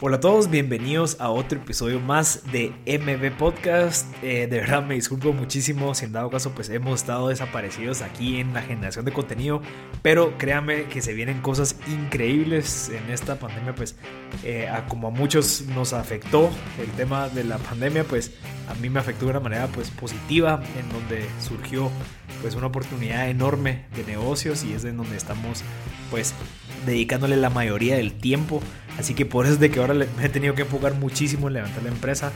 Hola a todos, bienvenidos a otro episodio más de MB Podcast. Eh, de verdad me disculpo muchísimo si en dado caso pues hemos estado desaparecidos aquí en la generación de contenido, pero créanme que se vienen cosas increíbles en esta pandemia pues eh, como a muchos nos afectó el tema de la pandemia pues a mí me afectó de una manera pues positiva en donde surgió pues una oportunidad enorme de negocios y es en donde estamos pues dedicándole la mayoría del tiempo. Así que por eso es de que ahora me he tenido que enfocar muchísimo en levantar la empresa.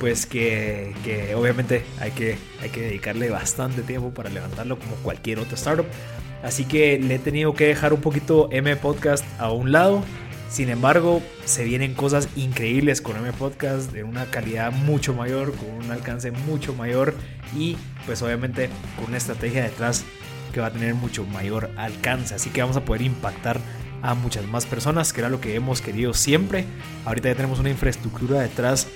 Pues que, que obviamente hay que, hay que dedicarle bastante tiempo para levantarlo como cualquier otra startup. Así que le he tenido que dejar un poquito M Podcast a un lado. Sin embargo, se vienen cosas increíbles con M Podcast de una calidad mucho mayor, con un alcance mucho mayor y pues obviamente con una estrategia detrás que va a tener mucho mayor alcance. Así que vamos a poder impactar a muchas más personas, que era lo que hemos querido siempre. Ahorita ya tenemos una infraestructura detrás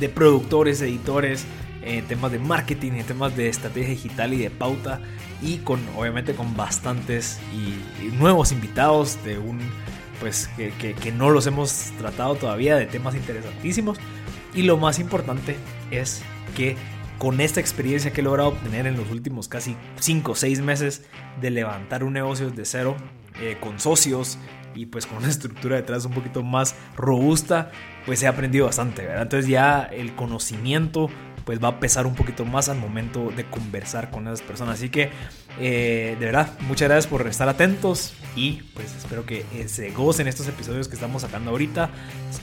de productores, editores, en temas de marketing, en temas de estrategia digital y de pauta y con obviamente con bastantes y, nuevos invitados de un pues que, que, no los hemos tratado todavía de temas interesantísimos y lo más importante es que con esta experiencia que he logrado obtener en los últimos casi 5 o 6 meses de levantar un negocio de cero eh, con socios y pues con una estructura detrás un poquito más robusta, pues he aprendido bastante, ¿verdad? Entonces ya el conocimiento pues va a pesar un poquito más al momento de conversar con esas personas. Así que eh, de verdad, muchas gracias por estar atentos y pues espero que eh, se gocen estos episodios que estamos sacando ahorita.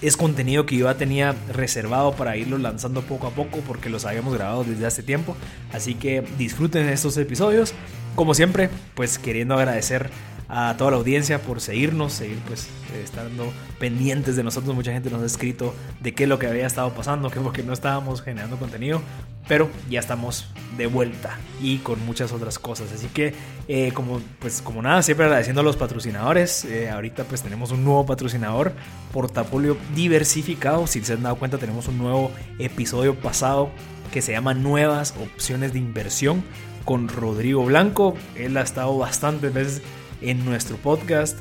Es contenido que yo ya tenía reservado para irlo lanzando poco a poco porque los habíamos grabado desde hace tiempo. Así que disfruten estos episodios. Como siempre, pues queriendo agradecer a toda la audiencia por seguirnos, seguir pues eh, estando pendientes de nosotros. Mucha gente nos ha escrito de qué es lo que había estado pasando, que porque no estábamos generando contenido, pero ya estamos de vuelta y con muchas otras cosas. Así que eh, como pues como nada, siempre agradeciendo a los patrocinadores. Eh, ahorita pues tenemos un nuevo patrocinador, portafolio diversificado. Si se han dado cuenta tenemos un nuevo episodio pasado que se llama Nuevas opciones de inversión con Rodrigo Blanco. Él ha estado bastantes veces en nuestro podcast.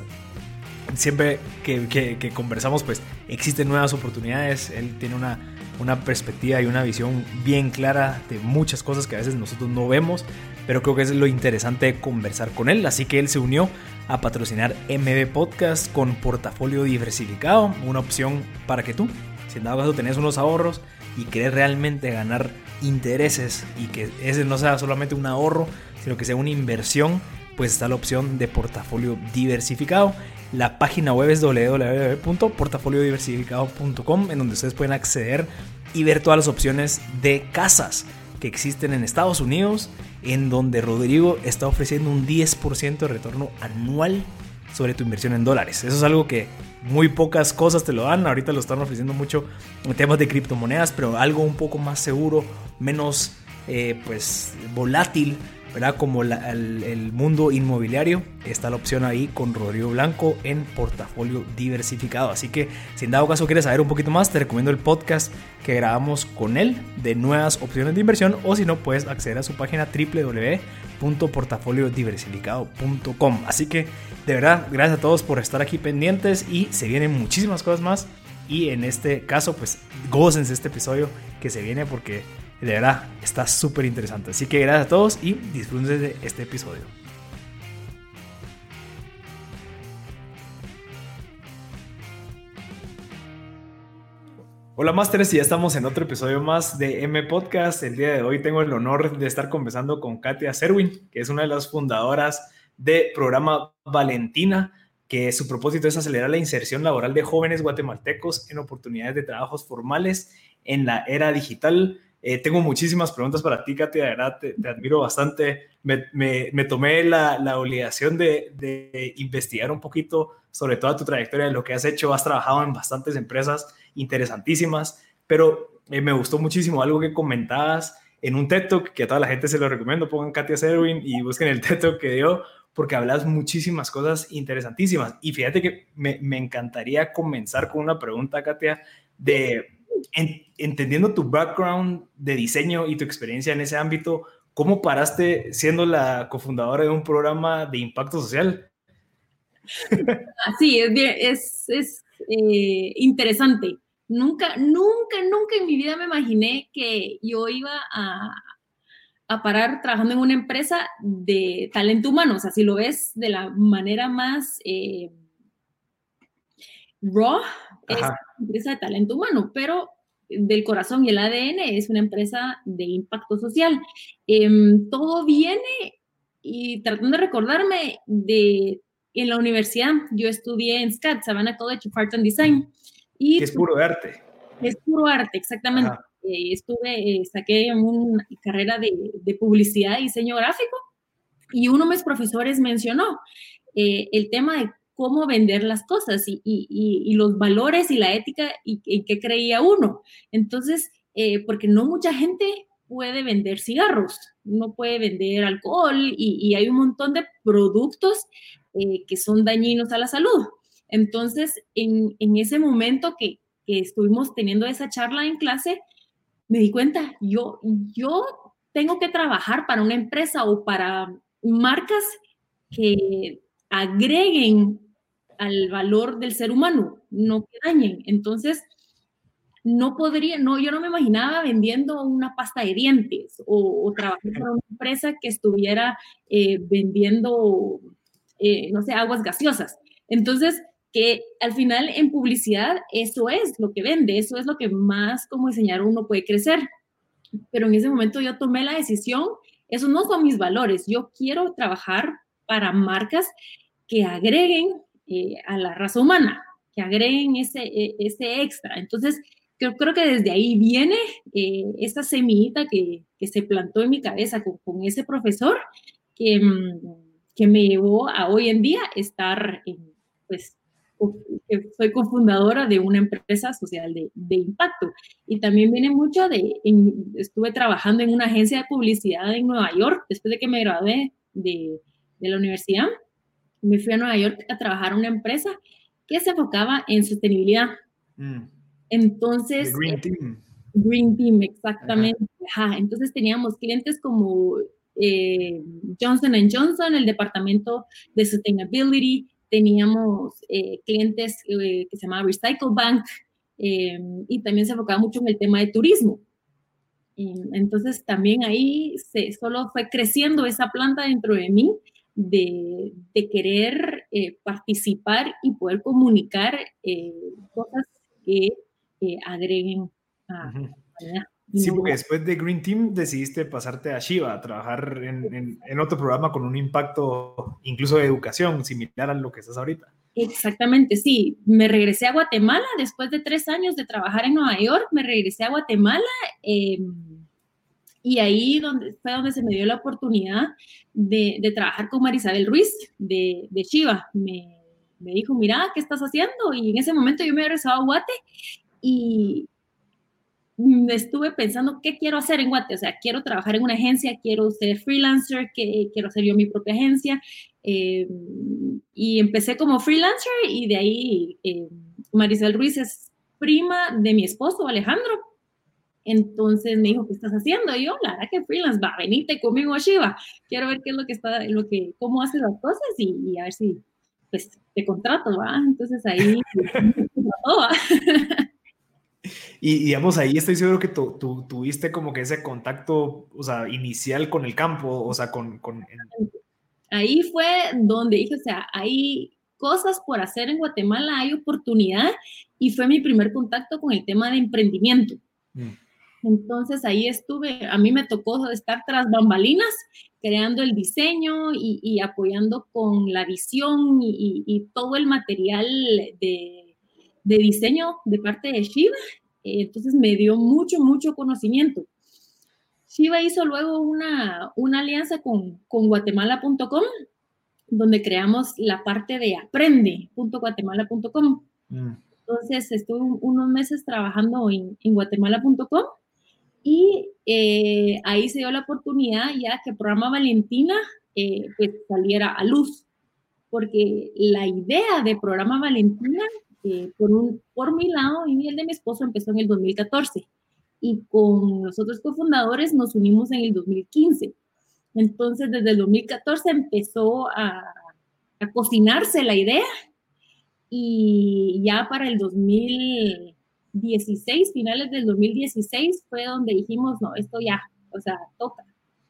Siempre que, conversamos, pues existen nuevas oportunidades. Él tiene una, una perspectiva y una visión bien clara de muchas cosas que a veces nosotros no vemos, pero creo que es lo interesante conversar con él. Así que él se unió a patrocinar MB Podcast con portafolio diversificado, una opción para que tú, si en dado caso tenés unos ahorros y querés realmente ganar intereses y que ese no sea solamente un ahorro, sino que sea una inversión pues está la opción de portafolio diversificado. La página web es www.portafoliodiversificado.com en donde ustedes pueden acceder y ver todas las opciones de casas que existen en Estados Unidos, en donde Rodrigo está ofreciendo un 10% de retorno anual sobre tu inversión en dólares. Eso es algo que muy pocas cosas te lo dan. Ahorita lo están ofreciendo mucho en temas de criptomonedas, pero algo un poco más seguro, menos eh, pues volátil ¿verdad? Como el, mundo inmobiliario, está la opción ahí con Rodrigo Blanco en portafolio diversificado. Así que si en dado caso quieres saber un poquito más, te recomiendo el podcast que grabamos con él de nuevas opciones de inversión o si no, puedes acceder a su página www.portafoliodiversificado.com. Así que de verdad, gracias a todos por estar aquí pendientes y se vienen muchísimas cosas más. Y en este caso, pues gócense este episodio que se viene porque de verdad, está súper interesante. Así que gracias a todos y disfruten de este episodio. Hola Masters, y ya estamos en otro episodio más de M Podcast. El día de hoy tengo el honor de estar conversando con Katia Serwin, que es una de las fundadoras de programa Valentina, que su propósito es acelerar la inserción laboral de jóvenes guatemaltecos en oportunidades de trabajos formales en la era digital. Eh, tengo muchísimas preguntas para ti, Katia, de verdad te, admiro bastante. Me, me, tomé la, la obligación de, de, investigar un poquito sobre toda tu trayectoria, lo que has hecho. Has trabajado en bastantes empresas interesantísimas, pero eh, me gustó muchísimo algo que comentabas en un TED Talk, que a toda la gente se lo recomiendo. Pongan Katia Serwin y busquen el TED Talk que dio, porque hablas muchísimas cosas interesantísimas. Y fíjate que me, me encantaría comenzar con una pregunta, Katia, de entendiendo tu background de diseño y tu experiencia en ese ámbito, ¿cómo paraste siendo la cofundadora de un programa de impacto social? Sí, es, es, eh, interesante. Nunca, nunca, nunca en mi vida me imaginé que yo iba a, a parar trabajando en una empresa de talento humano. O sea, si lo ves de la manera más eh, raw, es una empresa de talento humano, pero del corazón y el ADN es una empresa de impacto social. Em, todo viene y tratando de recordarme de en la universidad, yo estudié en SCAD, Savannah College of Art and Design. Y que es puro arte. Es puro arte, exactamente. Eh, estuve, eh, saqué una carrera de, de, publicidad y diseño gráfico y uno de mis profesores mencionó eh, el tema de cómo vender las cosas y, y, y, los valores y la ética y en qué creía uno. Entonces, porque no mucha gente puede vender cigarros, no puede vender alcohol y, hay un montón de productos que son dañinos a la salud. Entonces, en, en ese momento que, que, estuvimos teniendo esa charla en clase, me di cuenta, yo, yo tengo que trabajar para una empresa o para marcas que agreguen al valor del ser humano, no que dañen. Entonces, no podría, no, yo no me imaginaba vendiendo una pasta de dientes o, trabajando para una empresa que estuviera eh, vendiendo, eh, no sé, aguas gaseosas. Entonces, que al final en publicidad eso es lo que vende, eso es lo que más como diseñador uno puede crecer. Pero en ese momento yo tomé la decisión, esos no son mis valores, yo quiero trabajar para marcas que agreguen eh, a la raza humana, que agreguen ese, e, ese extra. Entonces, creo, creo que desde ahí viene eh, esta semillita que, que, se plantó en mi cabeza con, con ese profesor que, mm, que me llevó a hoy en día estar en, pues, soy cofundadora de una empresa social de, de, impacto. Y también viene mucho de, estuve trabajando en una agencia de publicidad en Nueva York después de que me gradué de, de la universidad. Me fui a Nueva York a trabajar en una empresa que se enfocaba en sostenibilidad. Mm. Entonces... Green Team. Green Team, exactamente. Entonces teníamos clientes como eh, Johnson Johnson, el departamento de Sustainability, teníamos eh, clientes eh, que se llamaba Recycle Bank eh, y también se enfocaba mucho en el tema de turismo. entonces también ahí se, solo fue creciendo esa planta dentro de mí de, de querer participar y poder comunicar cosas que agreguen a, a Sí, porque después de Green Team decidiste pasarte a Shiva, a trabajar en, en, otro programa con un impacto incluso de educación, similar a lo que estás ahorita. Exactamente, sí. Me regresé a Guatemala después de tres años de trabajar en Nueva York, me regresé a Guatemala em, y ahí donde, fue donde se me dio la oportunidad de, de trabajar con Marisabel Ruiz de, de Shiva. Me, me dijo, mira, ¿qué estás haciendo? Y en ese momento yo me había regresado a Guate y, estuve pensando qué quiero hacer en Guate, o sea, quiero trabajar en una agencia, quiero ser freelancer, quiero ser yo mi propia agencia. Eh, y empecé como freelancer y de ahí eh, Marisol Ruiz es prima de mi esposo Alejandro. Entonces me dijo, ¿qué estás haciendo? Y yo, la verdad que freelance, va, venite conmigo a Shiva. Quiero ver qué es lo que está, lo que, cómo haces las cosas y, a ver si, pues, te contrato, ¿va? Entonces ahí. Y digamos, ahí estoy seguro que tú, tuviste como que ese contacto, o sea, inicial con el campo, o sea, con... con Ahí fue donde dije, o sea, hay cosas por hacer en Guatemala, hay oportunidad, y fue mi primer contacto con el tema de emprendimiento. Mm. Entonces ahí estuve, a mí me tocó estar tras bambalinas, creando el diseño y, apoyando con la visión y, y todo el material de, de diseño de parte de Shiva eh, entonces me dio mucho, mucho conocimiento. Shiva hizo luego una, una alianza con, con guatemala.com, donde creamos la parte de aprende.guatemala.com. Mm. Entonces estuve unos meses trabajando en, en guatemala.com y eh, ahí se dio la oportunidad ya que el programa Valentina eh, pues saliera a luz, porque la idea de programa Valentina por, un, por mi lado y el de mi esposo empezó en el 2014 y con los otros cofundadores nos unimos en el 2015. Entonces, desde el 2014 empezó a, a cocinarse la idea y ya para el 2016, finales del 2016, fue donde dijimos, no, esto ya, o sea, toca,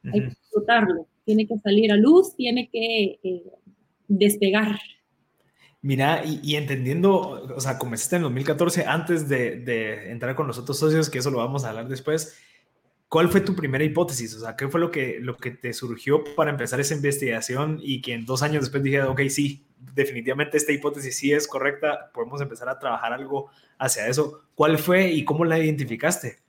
hay que explotarlo, tiene que salir a luz, tiene que eh, despegar. Mira, y, entendiendo, o sea, comenzaste en 2014 antes de, de, entrar con los otros socios, que eso lo vamos a hablar después. ¿Cuál fue tu primera hipótesis? O sea, ¿qué fue lo que, lo que te surgió para empezar esa investigación y que en dos años después dije, ok, sí, definitivamente esta hipótesis sí es correcta, podemos empezar a trabajar algo hacia eso? ¿Cuál fue y cómo la identificaste?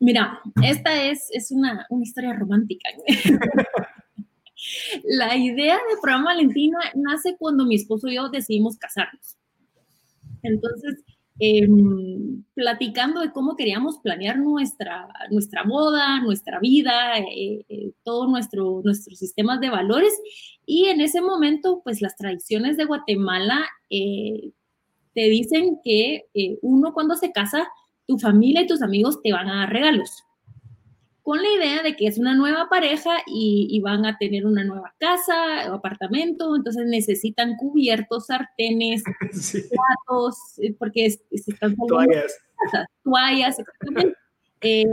Mira, esta es, es una, una historia romántica. La idea de programa Valentina nace cuando mi esposo y yo decidimos casarnos. Entonces, em, platicando de cómo queríamos planear nuestra, nuestra boda, nuestra vida, eh, eh, todos nuestro, nuestros sistemas de valores. Y en ese momento, pues las tradiciones de Guatemala eh, te dicen que uno cuando se casa, tu familia y tus amigos te van a dar regalos con la idea de que es una nueva pareja y, van a tener una nueva casa o apartamento, entonces necesitan cubiertos, sartenes, platos, eh, porque se están toallas. toallas, eh,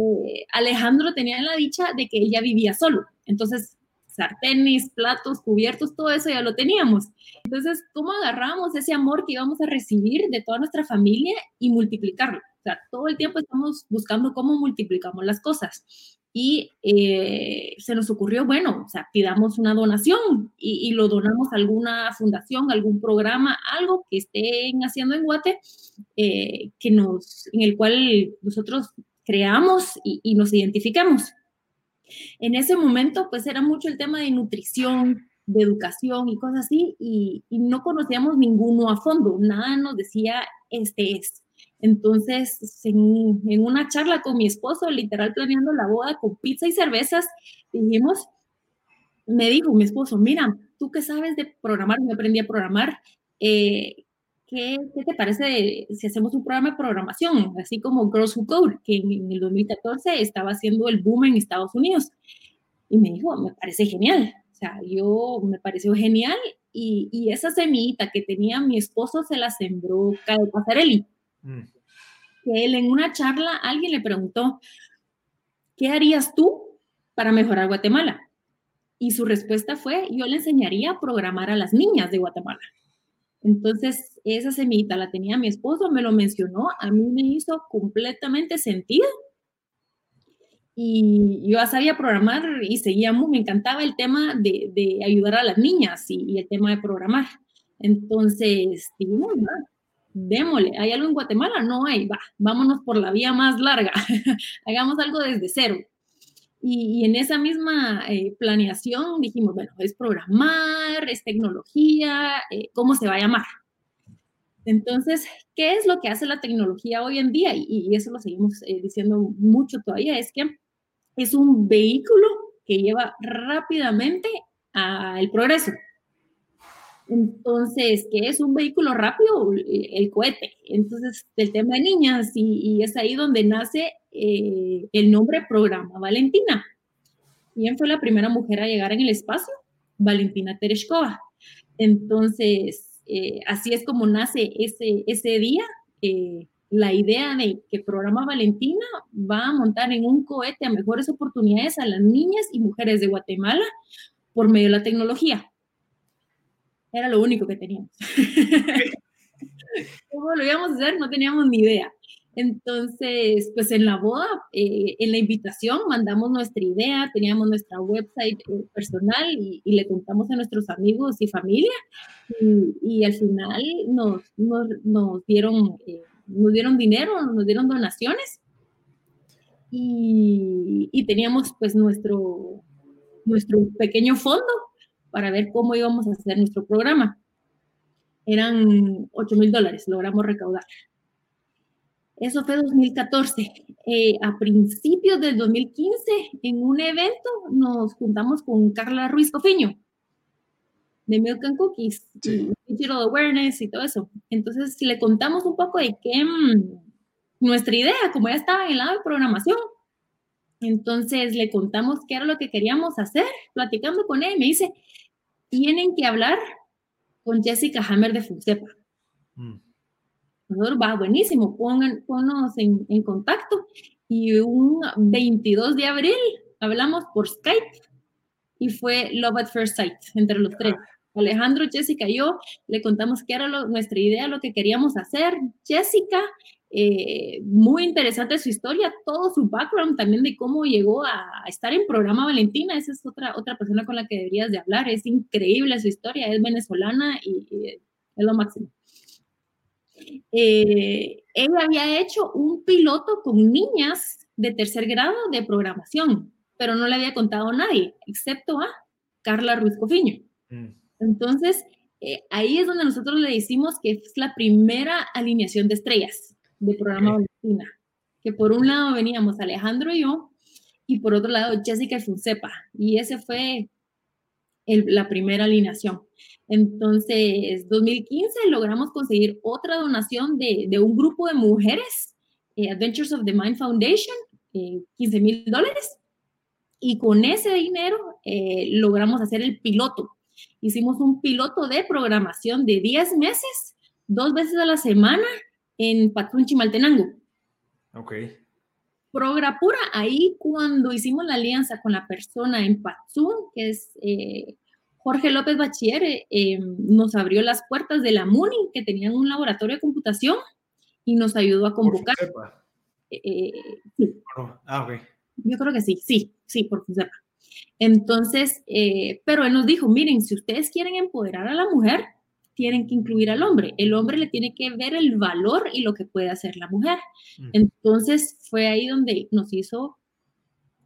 Alejandro tenía la dicha de que ella vivía solo, entonces sartenes, platos, cubiertos, todo eso ya lo teníamos. Entonces, ¿cómo agarramos ese amor que íbamos a recibir de toda nuestra familia y multiplicarlo? O sea, todo el tiempo estamos buscando cómo multiplicamos las cosas y eh, se nos ocurrió, bueno, o sea, pidamos una donación y, lo donamos a alguna fundación, algún programa, algo que estén haciendo en Guate, eh, que nos, en el cual nosotros creamos y, nos identificamos. En ese momento, pues era mucho el tema de nutrición, de educación y cosas así, y, y no conocíamos ninguno a fondo, nada nos decía, este es. Entonces, en, una charla con mi esposo, literal planeando la boda con pizza y cervezas, dijimos, me dijo mi esposo, mira, tú que sabes de programar, me aprendí a programar, eh, ¿qué, te parece si hacemos un programa de programación, así como Girls Who Code, que en, el 2014 estaba haciendo el boom en Estados Unidos? Y me dijo, me parece genial. O sea, yo me pareció genial y, y esa semillita que tenía mi esposo se la sembró Caio Pasarelli. Mm. Que él en una charla, alguien le preguntó, ¿qué harías tú para mejorar Guatemala? Y su respuesta fue, yo le enseñaría a programar a las niñas de Guatemala. Entonces, esa semita la tenía mi esposo, me lo mencionó, a mí me hizo completamente sentido. Y yo sabía programar y seguía me encantaba el tema de, ayudar a las niñas y, el tema de programar. Entonces, dijimos, démosle, ¿hay algo en Guatemala? No hay, va, vámonos por la vía más larga, hagamos algo desde cero. Y, en esa misma eh, planeación dijimos, bueno, es programar, es tecnología, eh, ¿cómo se va a llamar? Entonces, ¿qué es lo que hace la tecnología hoy en día? Y, eso lo seguimos eh, diciendo mucho todavía, es que es un vehículo que lleva rápidamente al progreso. Entonces, ¿qué es un vehículo rápido? El cohete. Entonces, el tema de niñas, y, es ahí donde nace eh, el nombre Programa Valentina. ¿Quién fue la primera mujer a llegar en el espacio? Valentina Tereshkova. Entonces, eh, así es como nace ese, ese día. Eh, la idea de que Programa Valentina va a montar en un cohete a mejores oportunidades a las niñas y mujeres de Guatemala por medio de la tecnología. Era lo único que teníamos. ¿Cómo lo íbamos a hacer? No teníamos ni idea. Entonces, pues en la boda, eh, en la invitación, mandamos nuestra idea, teníamos nuestra website eh, personal y, le contamos a nuestros amigos y familia. Y, al final nos, nos, dieron, eh, nos dieron dinero, nos dieron donaciones. Y, y teníamos pues nuestro, nuestro pequeño fondo para ver cómo íbamos a hacer nuestro programa. Eran 8 mil dólares, logramos recaudar. Eso fue 2014. Eh, a principios del 2015, en un evento, nos juntamos con Carla Ruiz Cofeño de Milk and Cookies, Digital Awareness y todo eso. Entonces le contamos un poco de qué mm, nuestra idea, como ya estaba en el lado de programación. Entonces le contamos qué era lo que queríamos hacer, platicando con él. Me dice, tienen que hablar con Jessica Hammer de Funcepa. Mm. Nosotros, va, buenísimo, pongan, ponnos en, en contacto. Y un 22 de abril hablamos por Skype y fue Love at First Sight entre los tres. Alejandro, Jessica y yo le contamos qué era nuestra idea, lo que queríamos hacer. Jessica, eh, muy interesante su historia, todo su background también de cómo llegó a, estar en programa Valentina. Esa es otra, otra persona con la que deberías de hablar. Es increíble su historia, es venezolana y, es lo máximo. Eh, ella había hecho un piloto con niñas de tercer grado de programación, pero no le había contado a nadie, excepto a Carla Ruiz Cofiño. Mm. Entonces, eh, ahí es donde nosotros le decimos que es la primera alineación de estrellas del programa Valentina. Que por un lado veníamos Alejandro y yo, y por otro lado Jessica Funcepa. Y ese fue la primera alineación. Entonces, 2015 logramos conseguir otra donación de, de un grupo de mujeres, eh, Adventures of the Mind Foundation, 15 eh, mil dólares. Y con ese dinero logramos hacer el piloto Hicimos un piloto de programación de 10 meses, dos veces a la semana en Patrón Chimaltenango. Ok. Prograpura, ahí cuando hicimos la alianza con la persona en Patzún, que es eh, Jorge López Bachiller, eh, nos abrió las puertas de la MUNI, que tenían un laboratorio de computación, y nos ayudó a convocar. Eh, sí. Ah, ok. Yo creo que sí, sí, sí, por sepa. Entonces, eh, pero él nos dijo, miren, si ustedes quieren empoderar a la mujer, tienen que incluir al hombre. El hombre le tiene que ver el valor y lo que puede hacer la mujer. Mm. Entonces, fue ahí donde nos hizo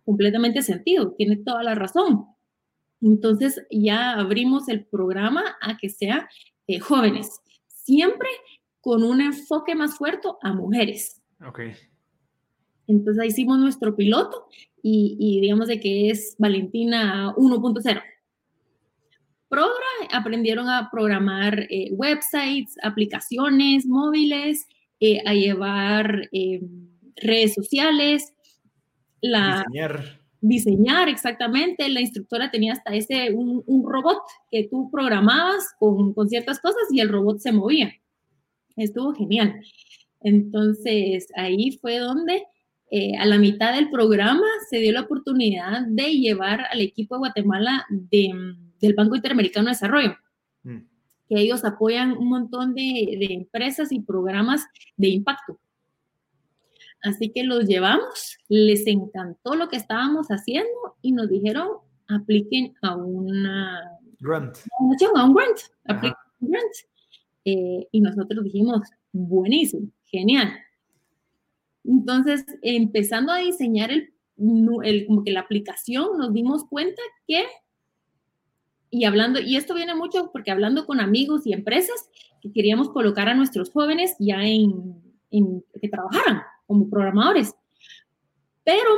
completamente sentido, tiene toda la razón. Entonces, ya abrimos el programa a que sea eh, jóvenes, siempre con un enfoque más fuerte a mujeres. Ok. Entonces, hicimos nuestro piloto y, digamos de que es Valentina 1.0. Aprendieron a programar eh, websites, aplicaciones móviles, eh, a llevar eh, redes sociales, la, diseñar. Diseñar, exactamente. La instructora tenía hasta ese, un, un robot que tú programabas con, con, ciertas cosas y el robot se movía. Estuvo genial. Entonces, ahí fue donde eh, a la mitad del programa se dio la oportunidad de llevar al equipo de Guatemala del Banco Interamericano de Desarrollo, mm. que ellos apoyan un montón de, empresas y programas de impacto. Así que los llevamos, les encantó lo que estábamos haciendo y nos dijeron, apliquen a una grant. A un grant, apliquen un grant. Eh, y nosotros dijimos, buenísimo, genial. Entonces, empezando a diseñar el, como que la aplicación, nos dimos cuenta que, y hablando, y esto viene mucho porque hablando con amigos y empresas, que queríamos colocar a nuestros jóvenes ya en, en que trabajaran como programadores. Pero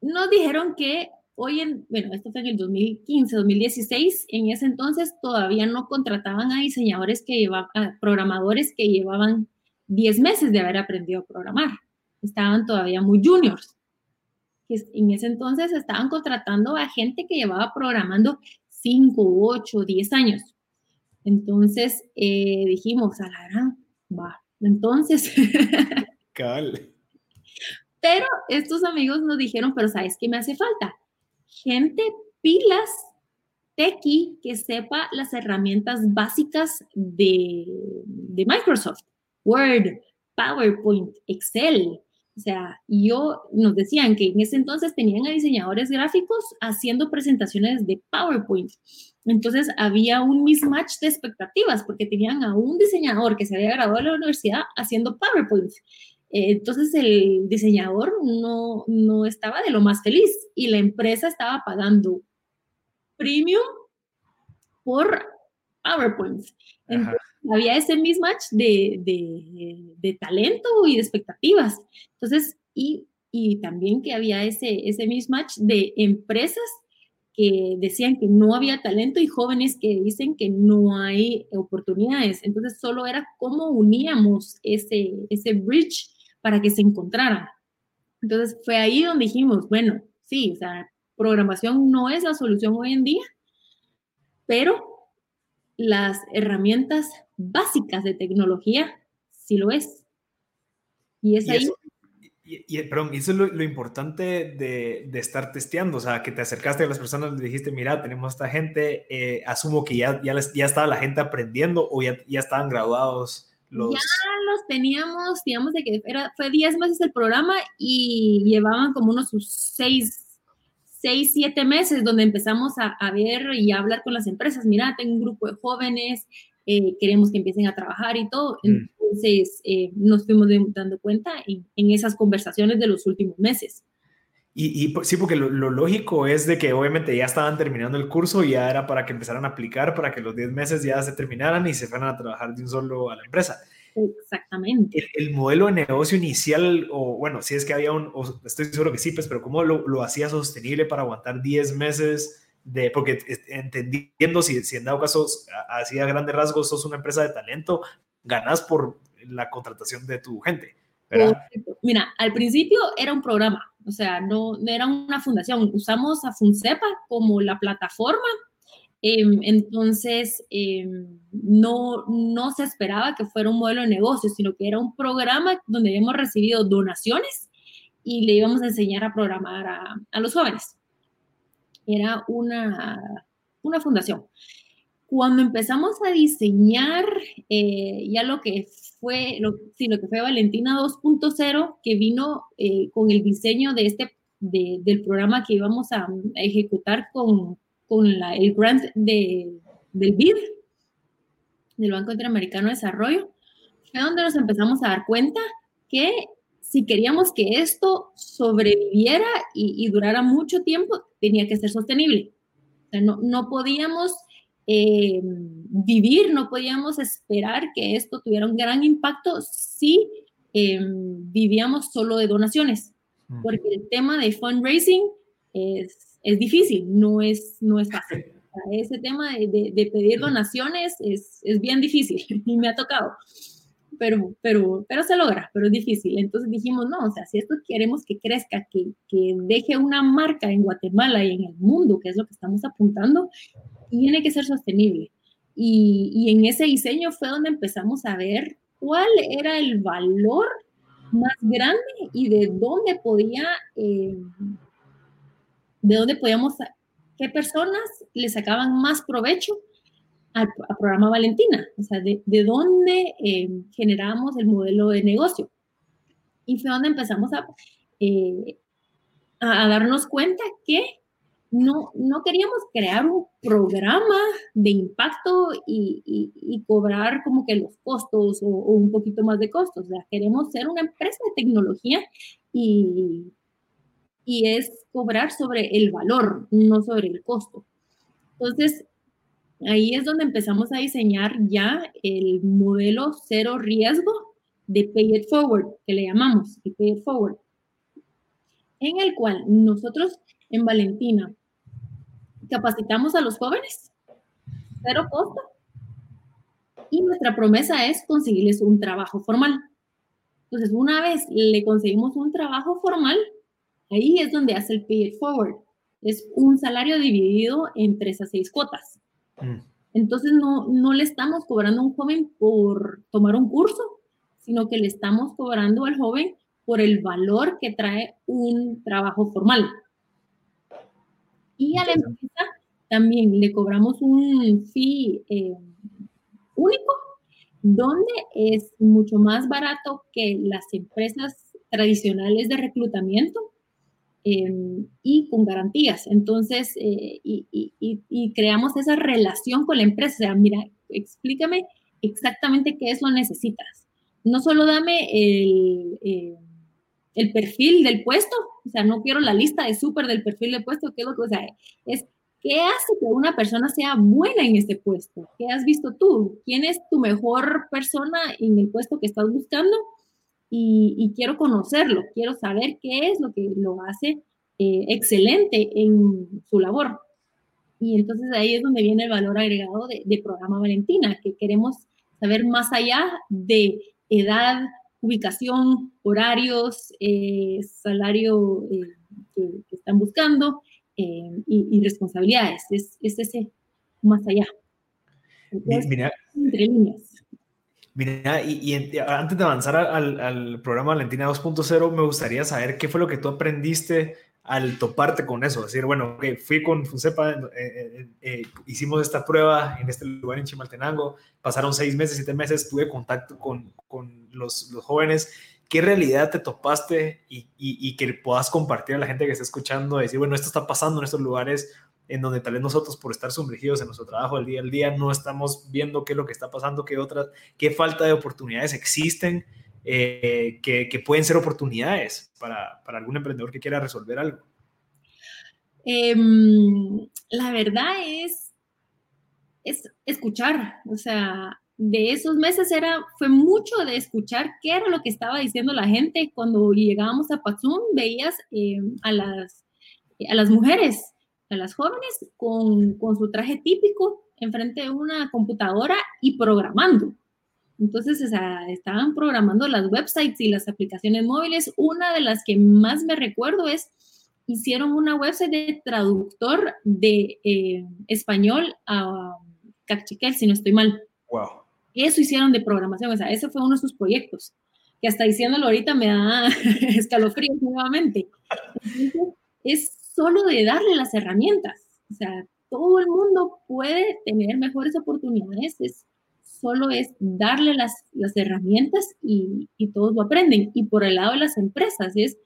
nos dijeron que hoy en, bueno, esto fue en el 2015, 2016, en ese entonces todavía no contrataban a diseñadores que llevaban, a programadores que llevaban 10 meses de haber aprendido a programar. Estaban todavía muy juniors. En ese entonces estaban contratando a gente que llevaba programando 5, 8, 10 años. Entonces eh, dijimos, a la gran, va. Entonces. Pero estos amigos nos dijeron, pero ¿sabes qué me hace falta? Gente pilas tequi que sepa las herramientas básicas de, de Microsoft. Word, PowerPoint, Excel. O sea, yo nos decían que en ese entonces tenían a diseñadores gráficos haciendo presentaciones de PowerPoint. Entonces había un mismatch de expectativas porque tenían a un diseñador que se había graduado de la universidad haciendo PowerPoint. Eh, entonces el diseñador no, no estaba de lo más feliz y la empresa estaba pagando premium por PowerPoint. Entonces, había ese mismatch de, de, de, talento y de expectativas. Entonces, y, y, también que había ese, ese mismatch de empresas que decían que no había talento y jóvenes que dicen que no hay oportunidades. Entonces, solo era cómo uníamos ese, ese bridge para que se encontraran. Entonces, fue ahí donde dijimos, bueno, sí, o sea, programación no es la solución hoy en día, pero las herramientas básicas de tecnología, sí lo es. Y es ahí. y, perdón, eso es lo, importante de, de, estar testeando, o sea, que te acercaste a las personas, le dijiste, mira, tenemos esta gente, eh, asumo que ya, ya, ya estaba la gente aprendiendo o ya, ya estaban graduados los... Ya los teníamos, digamos, de que era, fue 10 meses el programa y llevaban como unos 6, 6 7 meses donde empezamos a, a, ver y a hablar con las empresas. Mira, tengo un grupo de jóvenes, eh, queremos que empiecen a trabajar y todo. Mm. Entonces, eh, nos fuimos dando cuenta en, en, esas conversaciones de los últimos meses. Y, y sí, porque lo, lo, lógico es de que obviamente ya estaban terminando el curso y ya era para que empezaran a aplicar, para que los 10 meses ya se terminaran y se fueran a trabajar de un solo a la empresa. Exactamente. El, modelo de negocio inicial, o bueno, si es que había un, estoy seguro que sí, pues, pero ¿cómo lo, lo hacía sostenible para aguantar 10 meses? De, porque entendiendo si, si en dado caso, hacía grandes rasgos, sos una empresa de talento, ganas por la contratación de tu gente. Mira, al principio era un programa, o sea, no, no era una fundación. Usamos a Funcepa como la plataforma Em, entonces, em, no, no se esperaba que fuera un modelo de negocio, sino que era un programa donde habíamos recibido donaciones y le íbamos a enseñar a programar a, los jóvenes. Era una, una fundación. Cuando empezamos a diseñar eh, ya lo que fue, lo, sí, lo que fue Valentina 2.0, que vino eh, con el diseño de este, del programa que íbamos a ejecutar con, con el grant de, del BID, del Banco Interamericano de Desarrollo, fue donde nos empezamos a dar cuenta que si queríamos que esto sobreviviera y, durara mucho tiempo, tenía que ser sostenible. O sea, no, no podíamos eh, vivir, no podíamos esperar que esto tuviera un gran impacto si eh, vivíamos solo de donaciones, porque el tema de fundraising es es difícil, no es, no es fácil. Ese tema de, de, pedir donaciones es, es, bien difícil y me ha tocado, pero, pero, pero se logra, pero es difícil. Entonces dijimos, no, o sea, si esto queremos que crezca, que, que deje una marca en Guatemala y en el mundo, que es lo que estamos apuntando, tiene que ser sostenible. Y, y en ese diseño fue donde empezamos a ver cuál era el valor más grande y de dónde podía... Eh, de dónde podíamos, qué personas le sacaban más provecho al, programa Valentina, o sea, de, de dónde eh, el modelo de negocio. Y fue donde empezamos a, eh, a, darnos cuenta que no, no queríamos crear un programa de impacto y, y, cobrar como que los costos o, o, un poquito más de costos. O sea, queremos ser una empresa de tecnología y, y es cobrar sobre el valor, no sobre el costo. Entonces, ahí es donde empezamos a diseñar ya el modelo cero riesgo de Pay It Forward, que le llamamos Pay It Forward, en el cual nosotros en Valentina capacitamos a los jóvenes, cero costo, y nuestra promesa es conseguirles un trabajo formal. Entonces, una vez le conseguimos un trabajo formal, Ahí es donde hace el pay it forward. Es un salario dividido entre esas seis cuotas. Mm. Entonces no, no le estamos cobrando a un joven por tomar un curso, sino que le estamos cobrando al joven por el valor que trae un trabajo formal. Y a la empresa también le cobramos un fee eh, único, donde es mucho más barato que las empresas tradicionales de reclutamiento Em, y con garantías. Entonces, eh, y, creamos esa relación con la empresa. O sea, mira, explícame exactamente qué es lo necesitas. No solo dame el, eh, el perfil del puesto, o sea, no quiero la lista de súper del perfil del puesto, qué es lo que, o sea, es qué hace que una persona sea buena en este puesto. ¿Qué has visto tú? ¿Quién es tu mejor persona en el puesto que estás buscando? Y, quiero conocerlo, quiero saber qué es lo que lo hace eh, excelente en su labor. Y entonces ahí es donde viene el valor agregado de, programa Valentina, que queremos saber más allá de edad, ubicación, horarios, eh, salario eh, que, están buscando y, responsabilidades. Es, es ese más allá. mira, entre líneas. Mira, y, antes de avanzar al, programa Valentina 2.0, me gustaría saber qué fue lo que tú aprendiste al toparte con eso, decir, bueno, fui con Funcepa, eh, eh, eh, hicimos esta prueba en este lugar en Chimaltenango, pasaron seis meses, siete meses, tuve contacto con, los, jóvenes, ¿qué realidad te topaste y, y, que puedas compartir a la gente que está escuchando, decir, bueno, esto está pasando en estos lugares en donde tal vez nosotros por estar sumergidos en nuestro trabajo del día al día no estamos viendo qué es lo que está pasando, qué otras, qué falta de oportunidades existen eh, que, pueden ser oportunidades para, para, algún emprendedor que quiera resolver algo? Em, la verdad es, es escuchar, o sea, de esos meses era, fue mucho de escuchar qué era lo que estaba diciendo la gente. Cuando llegábamos a Pazún, veías em, a, las, a las mujeres, a las jóvenes con, con su traje típico enfrente de una computadora y programando. Entonces, o sea, estaban programando las websites y las aplicaciones móviles. Una de las que más me recuerdo es, hicieron una website de traductor de eh, español a cachiquel, si no estoy mal. Wow. Eso hicieron de programación, o sea, ese fue uno de sus proyectos, que hasta diciéndolo ahorita me da escalofríos nuevamente. Entonces, es solo de darle las herramientas, o sea, todo el mundo puede tener mejores oportunidades, es solo es darle las, las herramientas y, y, todos lo aprenden. Y por el lado de las empresas es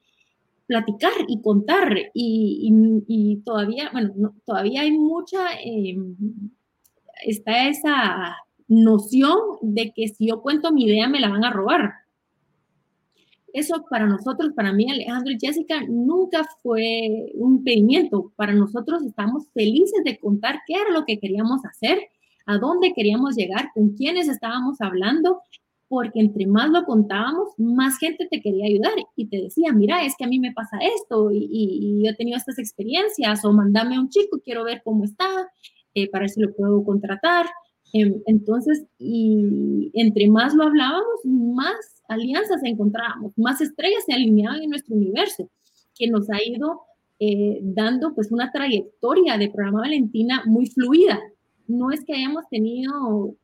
platicar y contar. Y, y, todavía, bueno, todavía hay mucha, em, está esa noción de que si yo cuento mi idea me la van a robar. Eso para nosotros, para mí, Alejandro y Jessica, nunca fue un impedimento. Para nosotros estamos felices de contar qué era lo que queríamos hacer a dónde queríamos llegar, con quiénes estábamos hablando, porque entre más lo contábamos, más gente te quería ayudar y te decía, mira, es que a mí me pasa esto y, yo he tenido estas experiencias o mandame a un chico, quiero ver cómo está, eh, para ver si lo puedo contratar. Em, entonces, y entre más lo hablábamos, más alianzas encontrábamos, más estrellas se alineaban en nuestro universo, que nos ha ido eh, dando pues una trayectoria de programa Valentina muy fluida, no es que hayamos tenido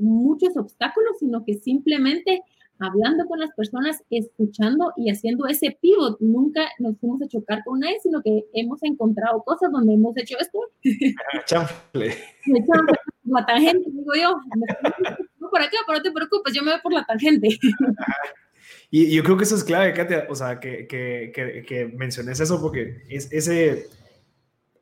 muchos obstáculos, sino que simplemente hablando con las personas, escuchando y haciendo ese pivot. Nunca nos fuimos a chocar con nadie, sino que hemos encontrado cosas donde hemos hecho esto. Chanfle. tangente, digo yo. Por acá, pero no te preocupes, yo me voy por la tangente. Y yo creo que eso es clave, Katia, o sea, que, que, que, que menciones eso, porque es ese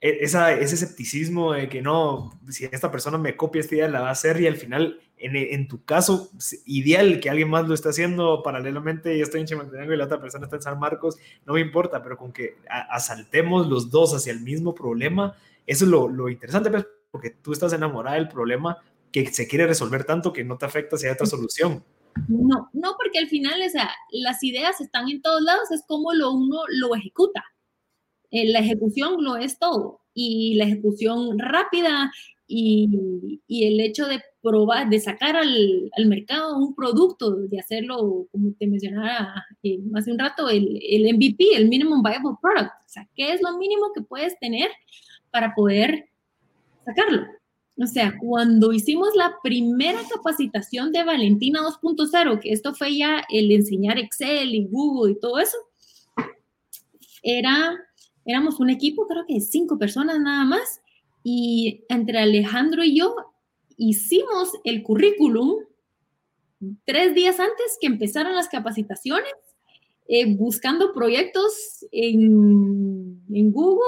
e-, esa, ese escepticismo de que no, si esta persona me copia esta idea, la va a hacer y al final, en, en tu caso, ideal que alguien más lo esté haciendo paralelamente, yo estoy en Chimaltenango y la otra persona está en San Marcos, no me importa, pero con que asaltemos los dos hacia el mismo problema, eso es lo, lo interesante, pues, porque tú estás enamorada del problema que se quiere resolver tanto que no te afecta si hay otra solución. No, no, porque al final, o sea, las ideas están en todos lados, es como lo uno lo ejecuta. Eh, la ejecución lo es todo y la ejecución rápida y, y el hecho de probar, de sacar al, al, mercado un producto, de hacerlo, como te mencionaba eh, hace un rato, el, el, MVP, el Minimum Viable Product. O sea, ¿qué es lo mínimo que puedes tener para poder sacarlo? O sea, cuando hicimos la primera capacitación de Valentina 2.0, que esto fue ya el enseñar Excel y Google y todo eso, era éramos un equipo, creo que cinco personas nada más, y entre Alejandro y yo hicimos el currículum tres días antes que empezaran las capacitaciones, eh, buscando proyectos en, en, Google,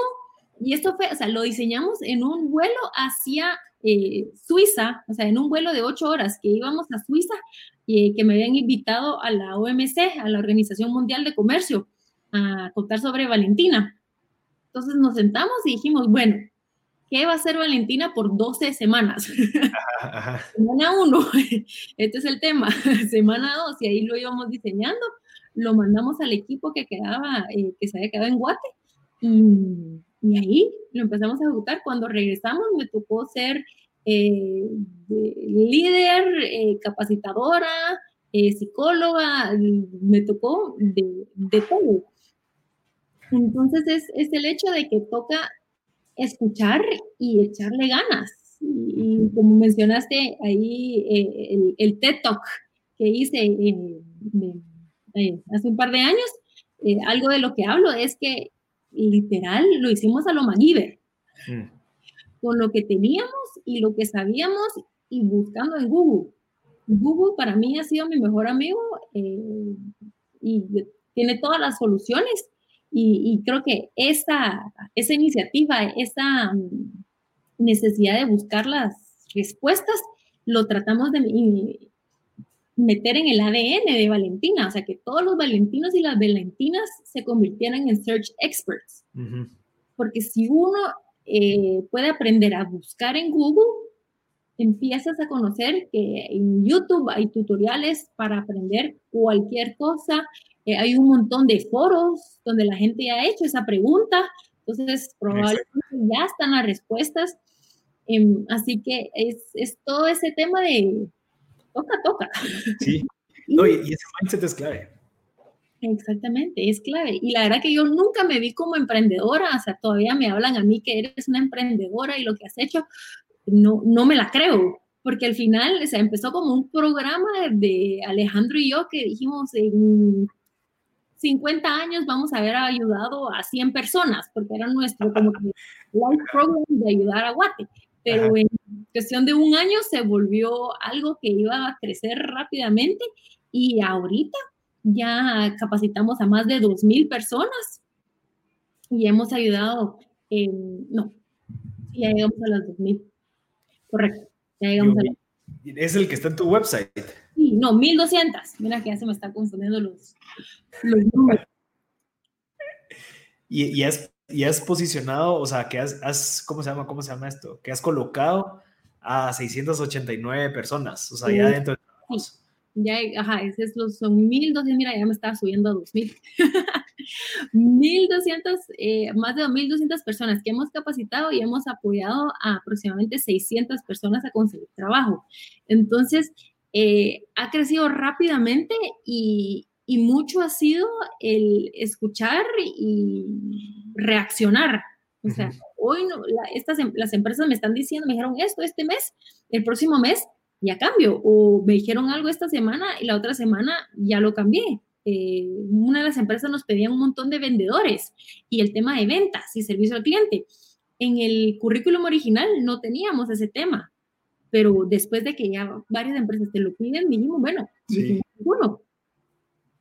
y esto fue, o sea, lo diseñamos en un vuelo hacia eh, Suiza, o sea, en un vuelo de ocho horas que íbamos a Suiza, y que me habían invitado a la OMC, a la Organización Mundial de Comercio, a contar sobre Valentina. Entonces nos sentamos y dijimos, bueno, ¿qué va a hacer Valentina por 12 semanas? Semana 1, este es el tema. Semana 2, y ahí lo íbamos diseñando, lo mandamos al equipo que quedaba, eh, que se había quedado en Guate, y, ahí lo empezamos a ejecutar. Cuando regresamos me tocó ser eh, líder, eh, capacitadora, psicóloga, me tocó de, de todo. Entonces es, es el hecho de que toca escuchar y echarle ganas. y, como mencionaste ahí, eh, el, TED Talk que hice hace un par de años, algo de lo que hablo es que literal lo hicimos a lo MacGyver. Mm. Con lo que teníamos y lo que sabíamos y buscando en Google. Google para mí ha sido mi mejor amigo eh, y tiene todas las soluciones y, creo que esa, esa iniciativa, esa mm, necesidad de buscar las respuestas, lo tratamos de meter en el ADN de Valentina, o sea, que todos los valentinos y las valentinas se convirtieran en search experts. Porque si uno eh, puede aprender a buscar en Google, empiezas a conocer que en YouTube hay tutoriales para aprender cualquier cosa. Eh, hay un montón de foros donde la gente ha hecho esa pregunta. Entonces, probablemente ya están las respuestas. Em, así que es, es, todo ese tema de toca, toca. Sí. y, y ese mindset es clave. Exactamente, es clave. Y la verdad que yo nunca me vi como emprendedora, o sea, todavía me hablan a mí que eres una emprendedora y lo que has hecho, no, no me la creo, porque al final, o sea, empezó como un programa de Alejandro y yo que dijimos en 50 años vamos a haber ayudado a 100 personas, porque era nuestro como life program de ayudar a Guate. Pero en cuestión de un año se volvió algo que iba a crecer rápidamente y ahorita ya capacitamos a más de 2.000 personas y hemos ayudado, en, no, ya llegamos a las 2.000. Correcto. Es el que está en tu website. Sí, no, 1200. Mira que ya se me están confundiendo los, números. y, has, y, has, posicionado, o sea, que has, ¿cómo se llama? ¿Cómo se llama esto? Que has colocado a 689 personas, o sea, ya dentro de ya, ajá, esos son 1200, mira, ya me estaba subiendo a 2000. 1200, eh, más de 2200 personas que hemos capacitado y hemos apoyado a aproximadamente 600 personas a conseguir trabajo. Entonces, eh, ha crecido rápidamente y, y mucho ha sido el escuchar y reaccionar. O sea, hoy no, estas, em, las empresas me están diciendo, me dijeron esto este mes, el próximo mes ya cambio. O me dijeron algo esta semana y la otra semana ya lo cambié. Eh, una de las empresas nos pedía un montón de vendedores y el tema de ventas y servicio al cliente. En el currículum original no teníamos ese tema, pero después de que ya varias empresas te lo piden, dijimos, bueno, sí. uno.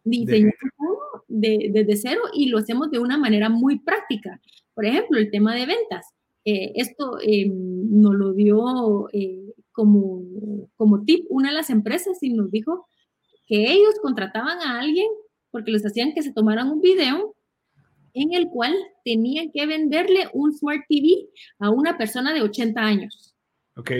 Diseñamos uno desde cero y lo hacemos de una manera muy práctica. Por ejemplo, el tema de ventas. Eh, esto eh, nos lo dio como, como tip una de las empresas y nos dijo que ellos contrataban a alguien porque les hacían que se tomaran un video en el cual tenían que venderle un Smart TV a una persona de 80 años. Ok.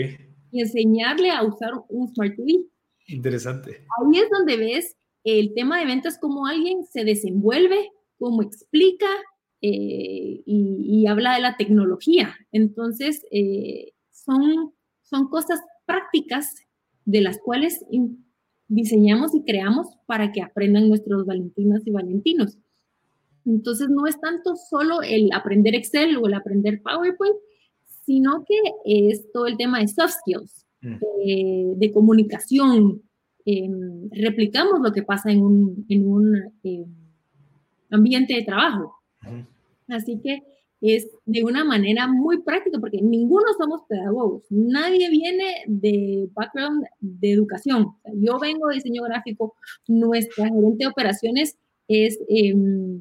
Y enseñarle a usar un Smart TV. Interesante. Ahí es donde ves el tema de ventas, cómo alguien se desenvuelve, cómo explica eh, y, habla de la tecnología. Entonces, eh, son, son cosas prácticas de las cuales diseñamos y creamos para que aprendan nuestros valentinas y valentinos. Entonces no es tanto solo el aprender Excel o el aprender PowerPoint, sino que es todo el tema de soft skills, mm. eh, de comunicación. Em, replicamos lo que pasa en un, en un em, ambiente de trabajo. Así que es de una manera muy práctica, porque ninguno somos pedagogos, nadie viene de background de educación. yo vengo de diseño gráfico, nuestra gerente de operaciones es em,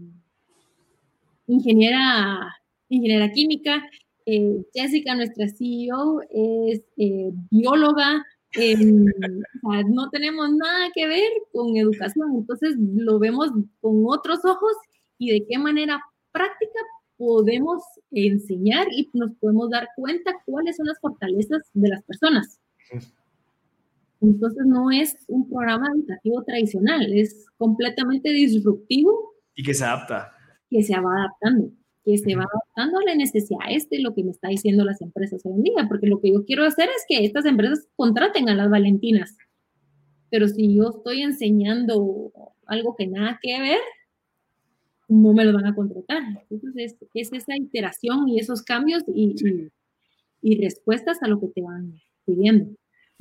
ingeniera, ingeniera química, eh, Jessica, nuestra CEO, es eh, bióloga, em, no tenemos nada que ver con educación, entonces lo vemos con otros ojos y de qué manera práctica podemos enseñar y nos podemos dar cuenta cuáles son las fortalezas de las personas. Entonces no es un programa educativo tradicional, es completamente disruptivo. Y que se adapta. Que se va adaptando, que se va adaptando a las necesidades de lo que me está diciendo las empresas hoy en día, porque lo que yo quiero hacer es que estas empresas contraten a las valentinas. Pero si yo estoy enseñando algo que nada que ver, no me lo van a contratar. Entonces es, esa iteración y esos cambios y, y respuestas a lo que te van pidiendo.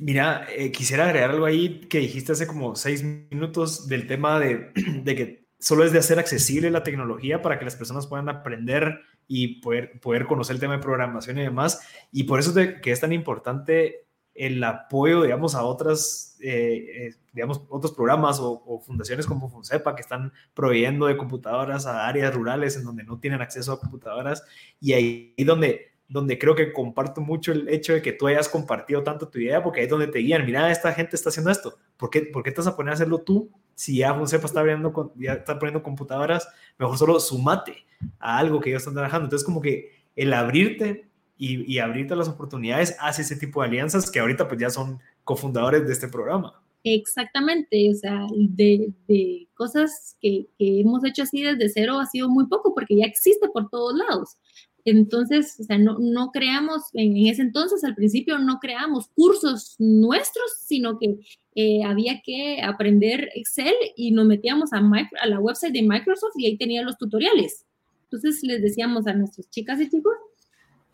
Mira, eh, quisiera agregar algo ahí que dijiste hace como seis minutos del tema de, de, que solo es de hacer accesible la tecnología para que las personas puedan aprender y poder, poder conocer el tema de programación y demás. Y por eso es que es tan importante el apoyo, digamos, a otras, eh, eh, digamos, otros programas o, fundaciones como Funcepa que están proveyendo de computadoras a áreas rurales en donde no tienen acceso a computadoras y ahí donde, donde creo que comparto mucho el hecho de que tú hayas compartido tanto tu idea porque ahí es donde te guían, mira, esta gente está haciendo esto, ¿por qué, ¿por qué te a poner a hacerlo tú? Si ya Funcepa está, abriendo, ya está poniendo computadoras, mejor solo sumate a algo que ellos están trabajando. Entonces, como que el abrirte y, abrirte las oportunidades hace ese tipo de alianzas que ahorita pues ya son cofundadores de este programa. Exactamente, o sea, de, de cosas que, que, hemos hecho así desde cero ha sido muy poco porque ya existe por todos lados. Entonces, o sea, no, no creamos, en, ese entonces, al principio, no creamos cursos nuestros, sino que eh, había que aprender Excel y nos metíamos a, a la website de Microsoft y ahí tenía los tutoriales. Entonces les decíamos a nuestras chicas y chicos,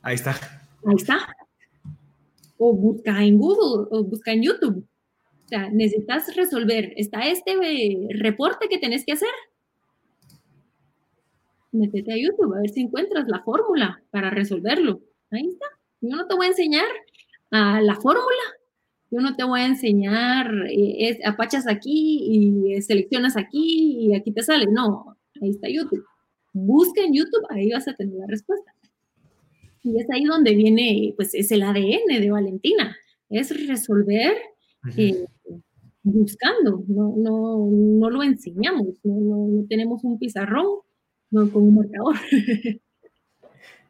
Ahí está. Ahí está. O busca en Google o busca en YouTube. O sea, necesitas resolver. Está este eh, reporte que tenés que hacer. Métete a YouTube a ver si encuentras la fórmula para resolverlo. Ahí está. Yo no te voy a enseñar a la fórmula. Yo no te voy a enseñar, eh, apachas aquí y eh, seleccionas aquí y aquí te sale. No, ahí está YouTube. Busca en YouTube, ahí vas a tener la respuesta. Y es ahí donde viene, pues es el ADN de Valentina, es resolver eh, buscando, no, no, no, lo enseñamos, no, no, tenemos un pizarrón no, con un marcador.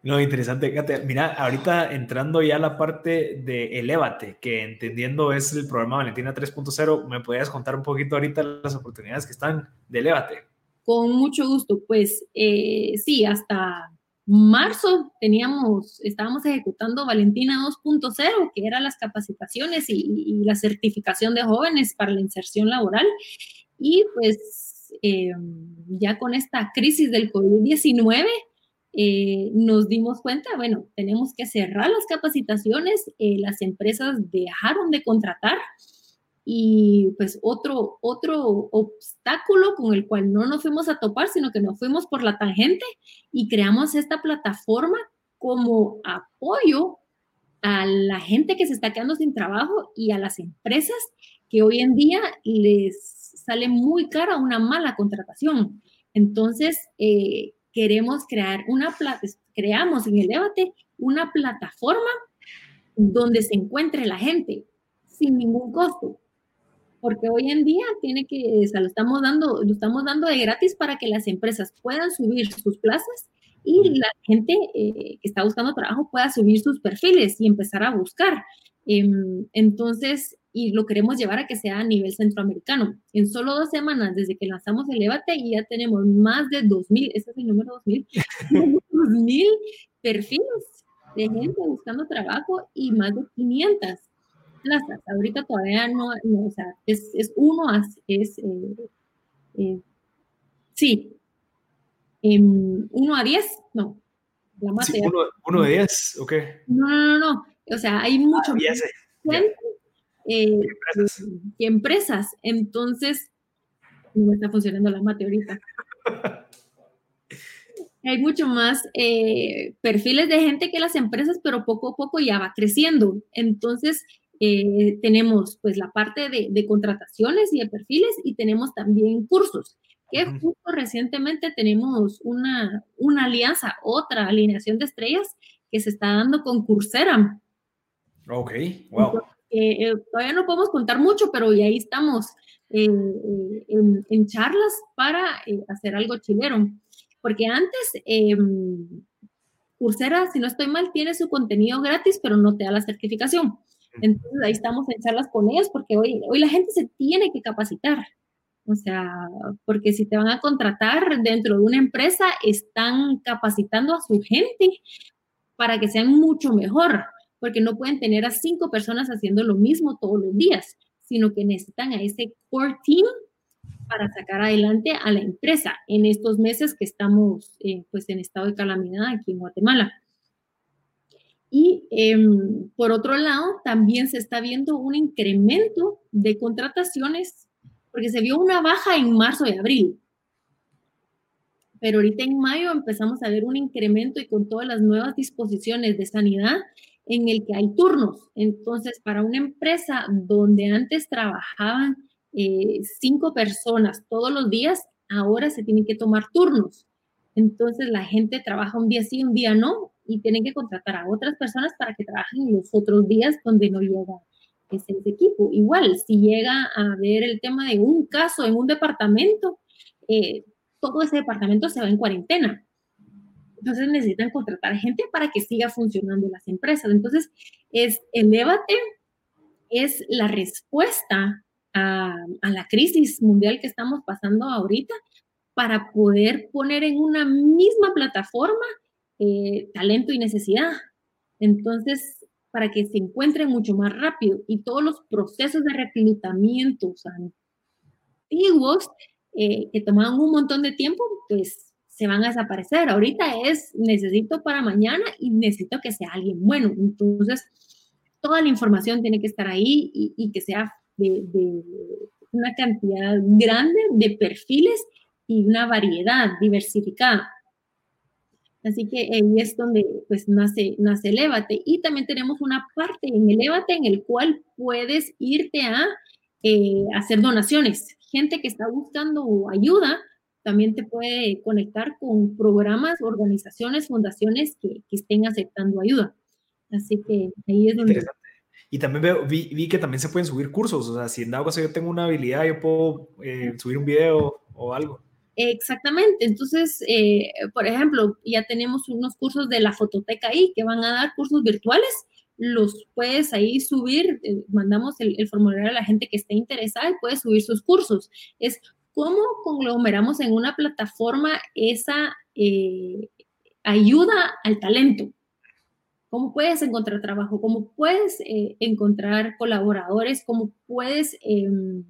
No, interesante. Mira, ahorita entrando ya a la parte de Elevate, que entendiendo es el programa Valentina 3.0, ¿me podrías contar un poquito ahorita las oportunidades que están de Elevate? Con mucho gusto. Pues eh, sí, hasta marzo teníamos, estábamos ejecutando Valentina 2.0, que eran las capacitaciones y, la certificación de jóvenes para la inserción laboral. Y pues eh, ya con esta crisis del COVID-19, eh, nos dimos cuenta, bueno, tenemos que cerrar las capacitaciones, eh, las empresas dejaron de contratar y pues otro, otro obstáculo con el cual no nos fuimos a topar, sino que nos fuimos por la tangente y creamos esta plataforma como apoyo a la gente que se está quedando sin trabajo y a las empresas que hoy en día les sale muy cara una mala contratación. Entonces, eh, queremos crear una, creamos en el debate una plataforma donde se encuentre la gente sin ningún costo porque hoy en día tiene que, o sea, lo estamos dando, lo estamos dando de gratis para que las empresas puedan subir sus plazas y la gente eh, que está buscando trabajo pueda subir sus perfiles y empezar a buscar. Em, entonces, y lo queremos llevar a que sea a nivel centroamericano. En solo dos semanas desde que lanzamos el debate y ya tenemos más de 2.000, ese es el número 2.000, 2.000 perfiles de gente buscando trabajo y más de 500 plazas. Ahorita todavía no, o sea, es, es uno, es, eh, eh, sí, em, uno a diez, no. La sí, uno, uno, de diez, ok. No, no, no, no. O sea, hay mucho ah, más gente eh, empresas? Entonces, no está funcionando la mate ahorita. hay mucho más perfiles de gente que las empresas, pero poco a poco ya va creciendo. Entonces, eh, tenemos pues la parte de, contrataciones y de perfiles y tenemos también cursos, que justo recientemente tenemos una, una alianza, otra alineación de estrellas que se está dando con Coursera. Ok, wow. Eh, todavía no podemos contar mucho, pero ya ahí estamos eh, en, en, charlas para hacer algo chilero. Porque antes, em, Coursera, si no estoy mal, tiene su contenido gratis, pero no te da la certificación. Entonces ahí estamos en charlas con ellos porque hoy, hoy la gente se tiene que capacitar. O sea, porque si te van a contratar dentro de una empresa, están capacitando a su gente para que sean mucho mejor, porque no pueden tener a cinco personas haciendo lo mismo todos los días, sino que necesitan a ese core team para sacar adelante a la empresa en estos meses que estamos eh, pues en estado de calamidad aquí en Guatemala. Y em, por otro lado, también se está viendo un incremento de contrataciones, porque se vio una baja en marzo y abril. Pero ahorita en mayo empezamos a ver un incremento y con todas las nuevas disposiciones de sanidad en el que hay turnos. Entonces, para una empresa donde antes trabajaban eh, cinco personas todos los días, ahora se tienen que tomar turnos. Entonces, la gente trabaja un día sí, un día no, y tienen que contratar a otras personas para que trabajen los otros días donde no llega ese, equipo. Igual, si llega a haber el tema de un caso en un departamento, eh, todo ese departamento se va en cuarentena. Entonces necesitan contratar gente para que siga funcionando las empresas. Entonces, es el debate es la respuesta a, la crisis mundial que estamos pasando ahorita para poder poner en una misma plataforma eh, talento y necesidad. Entonces, para que se encuentren mucho más rápido y todos los procesos de reclutamiento antiguos eh, que tomaban un montón de tiempo, pues se van a desaparecer. Ahorita es necesito para mañana y necesito que sea alguien bueno. Entonces, toda la información tiene que estar ahí y, que sea de, una cantidad grande de perfiles y una variedad diversificada. Así que ahí es donde pues nace, nace el Y también tenemos una parte en el en el cual puedes irte a eh, hacer donaciones. Gente que está buscando ayuda, también te puede conectar con programas, organizaciones, fundaciones que, estén aceptando ayuda. Así que ahí es donde... Y también veo, vi, que también se pueden subir cursos, o sea, si en dado caso yo tengo una habilidad, yo puedo eh, subir un video o algo. Exactamente, entonces, eh, por ejemplo, ya tenemos unos cursos de la fototeca ahí que van a dar cursos virtuales, los puedes ahí subir, eh, mandamos el, el, formulario a la gente que esté interesada y puede subir sus cursos. Es ¿Cómo conglomeramos en una plataforma esa eh, ayuda al talento? ¿Cómo puedes encontrar trabajo? ¿Cómo puedes eh, encontrar colaboradores? ¿Cómo puedes em,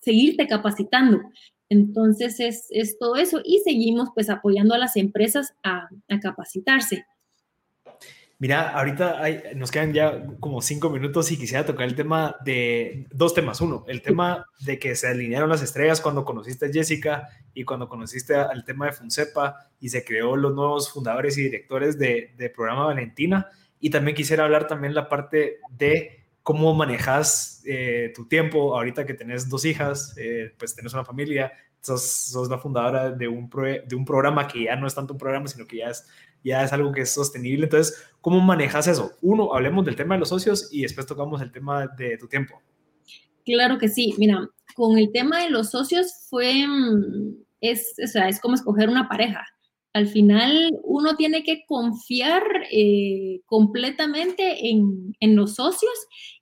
seguirte capacitando? Entonces es, todo eso y seguimos pues apoyando a las empresas a capacitarse. Mira, ahorita nos quedan ya como cinco minutos y quisiera tocar el tema de dos temas. Uno, el tema de que se alinearon las estrellas cuando conociste a Jessica y cuando conociste al tema de Funcepa y se creó los nuevos fundadores y directores de, Programa Valentina. Y también quisiera hablar también la parte de cómo manejas eh, tu tiempo ahorita que tenés dos hijas, eh, pues tenés una familia, sos, sos la fundadora de un, de un programa que ya no es tanto un programa, sino que ya es ya es algo que es sostenible. Entonces, ¿cómo manejas eso? Uno, hablemos del tema de los socios y después tocamos el tema de tu tiempo. Claro que sí. Mira, con el tema de los socios fue, mm, es, o sea, es como escoger una pareja. Al final, uno tiene que confiar eh, completamente en, en los socios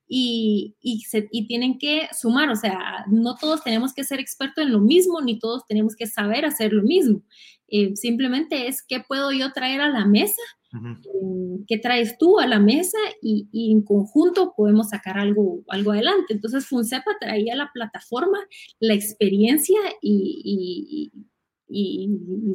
y, y, se, y, tienen que sumar, o sea, no todos tenemos que ser expertos en lo mismo, ni todos tenemos que saber hacer lo mismo. Eh, simplemente es qué puedo yo traer a la mesa, eh, qué traes tú a la mesa y, y, en conjunto podemos sacar algo, algo adelante. Entonces, Funcepa traía la plataforma, la experiencia y, y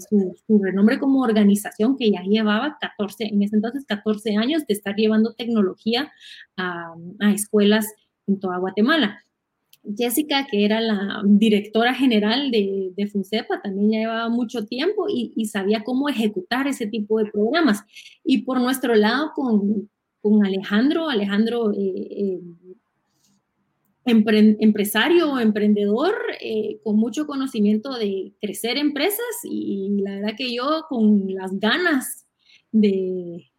su, su, renombre como organización que ya llevaba 14, en ese entonces 14 años de estar llevando tecnología a, a escuelas en toda Guatemala. Jessica, que era la directora general de, de FUNCEPA, también ya llevaba mucho tiempo y, y, sabía cómo ejecutar ese tipo de programas. Y por nuestro lado, con, con Alejandro, Alejandro eh, eh, empresario o emprendedor eh, con mucho conocimiento de crecer empresas y la verdad que yo con las ganas de,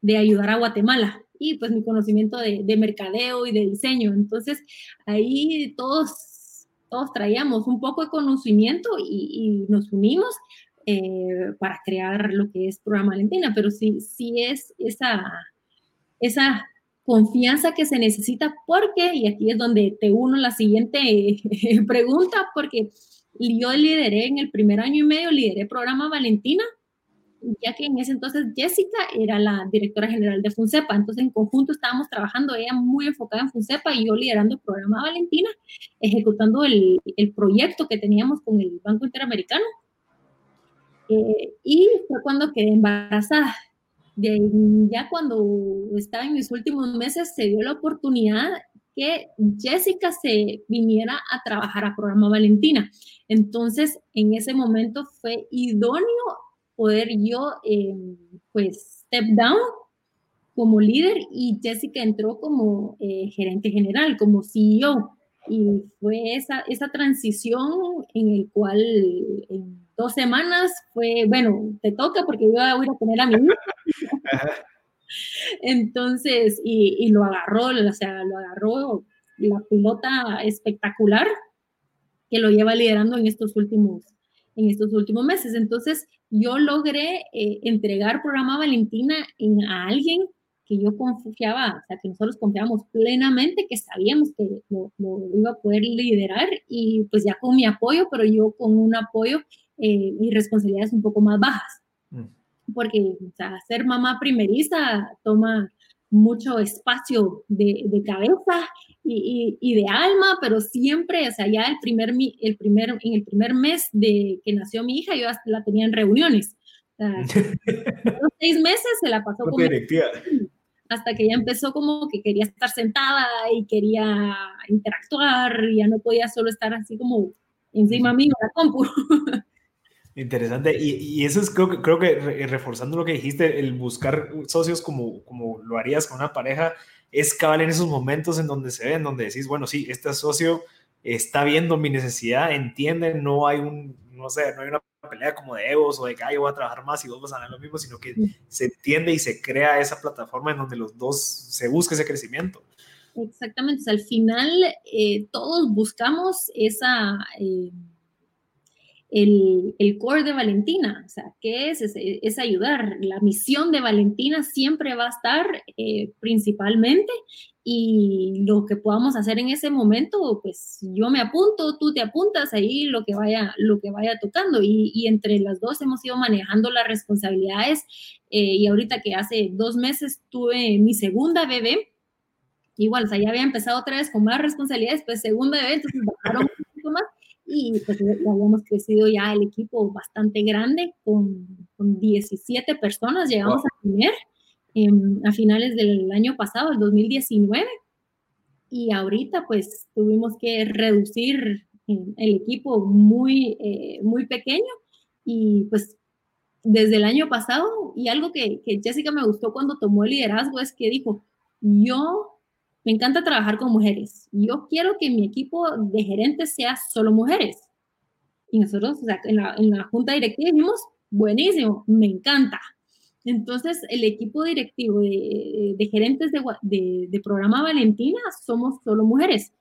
de ayudar a Guatemala y pues mi conocimiento de, de, mercadeo y de diseño. Entonces ahí todos, todos traíamos un poco de conocimiento y, y nos unimos eh, para crear lo que es Programa Valentina, pero sí, sí es esa, esa confianza que se necesita porque, y aquí es donde te uno la siguiente pregunta, porque yo lideré en el primer año y medio, lideré programa Valentina, ya que en ese entonces Jessica era la directora general de FUNCEPA, entonces en conjunto estábamos trabajando, ella muy enfocada en FUNCEPA y yo liderando el programa Valentina, ejecutando el, el proyecto que teníamos con el Banco Interamericano. Eh, y fue cuando quedé embarazada De, ya cuando estaba en mis últimos meses se dio la oportunidad que Jessica se viniera a trabajar a programa Valentina. Entonces, en ese momento fue idóneo poder yo, eh, pues, step down como líder y Jessica entró como eh, gerente general, como CEO. Y fue esa, esa transición en el cual en dos semanas fue, bueno, te toca porque yo voy a poner a mi hijo. Entonces, y, y, lo agarró, o sea, lo agarró la pilota espectacular que lo lleva liderando en estos últimos, en estos últimos meses. Entonces, yo logré eh, entregar programa Valentina en, a alguien que yo confiaba, o sea, que nosotros confiábamos plenamente, que sabíamos que lo, iba a poder liderar y pues ya con mi apoyo, pero yo con un apoyo eh, y responsabilidades un poco más bajas. Mm. Porque o sea, ser mamá primeriza toma mucho espacio de, de cabeza y, y, de alma, pero siempre, o sea, ya el primer, el primer, en el primer mes de que nació mi hija, yo la tenía en reuniones. O sea, los seis meses se la pasó como hasta que ya empezó como que quería estar sentada y quería interactuar, y ya no podía solo estar así como encima mío la compu. Interesante, y, y, eso es creo que, creo que reforzando lo que dijiste, el buscar socios como, como lo harías con una pareja, es cabal en esos momentos en donde se ven, donde decís, bueno, sí, este socio está viendo mi necesidad, entiende, no hay un, no sé, no hay una pelea como de egos o de que yo voy a trabajar más y vos vas a ganar lo mismo, sino que se entiende y se crea esa plataforma en donde los dos se busca ese crecimiento. Exactamente, al final eh, todos buscamos esa... Eh, el, el, core de Valentina, o sea, ¿qué es? es? ayudar. La misión de Valentina siempre va a estar eh, principalmente y lo que podamos hacer en ese momento, pues yo me apunto, tú te apuntas ahí lo que vaya, lo que vaya tocando y, y entre las dos hemos ido manejando las responsabilidades eh, y ahorita que hace dos meses tuve mi segunda bebé, igual, o sea, ya había empezado otra vez con más responsabilidades, pues segunda bebé, entonces bajaron un poquito más y pues habíamos crecido ya el equipo bastante grande, con, con 17 personas llegamos a tener a finales del año pasado, el 2019, y ahorita pues tuvimos que reducir el equipo muy, eh, muy pequeño. Y pues desde el año pasado, y algo que, que Jessica me gustó cuando tomó el liderazgo es que dijo, yo me encanta trabajar con mujeres. Yo quiero que mi equipo de gerentes sea solo mujeres. Y nosotros, o sea, en la, junta directiva dijimos, buenísimo, me encanta. Entonces, el equipo directivo de, gerentes de, programa Valentina somos solo mujeres.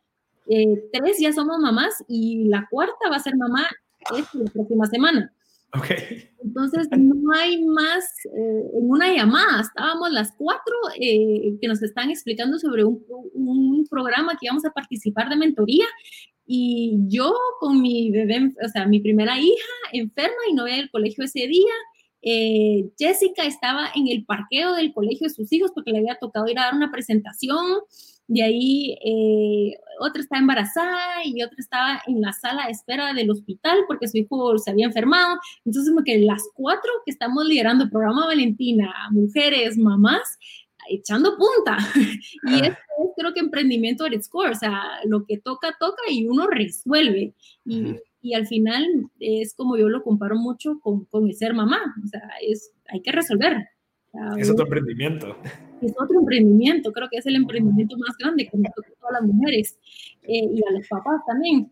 Eh, tres ya somos mamás y la cuarta va a ser mamá la próxima semana. Okay. Entonces, no hay más, eh, en una llamada, estábamos las cuatro eh, que nos están explicando sobre un, programa que íbamos a participar de mentoría y yo con mi bebé, o sea, mi primera hija enferma y no voy al colegio ese día. Eh, Jessica estaba en el parqueo del colegio de sus hijos porque le había tocado ir a dar una presentación de ahí eh, otra estaba embarazada y otra estaba en la sala de espera del hospital porque su hijo se había enfermado. Entonces, como que las cuatro que estamos liderando el programa Valentina, mujeres, mamás, echando punta. y ah. es creo que emprendimiento at its core, o sea, lo que toca, toca y uno resuelve. Y, y al final es como yo lo comparo mucho con, con el ser mamá, o sea, es, hay que resolver. Es otro emprendimiento. Es otro emprendimiento, creo que es el emprendimiento más grande que nos toca a todas las mujeres eh, y a los papás también.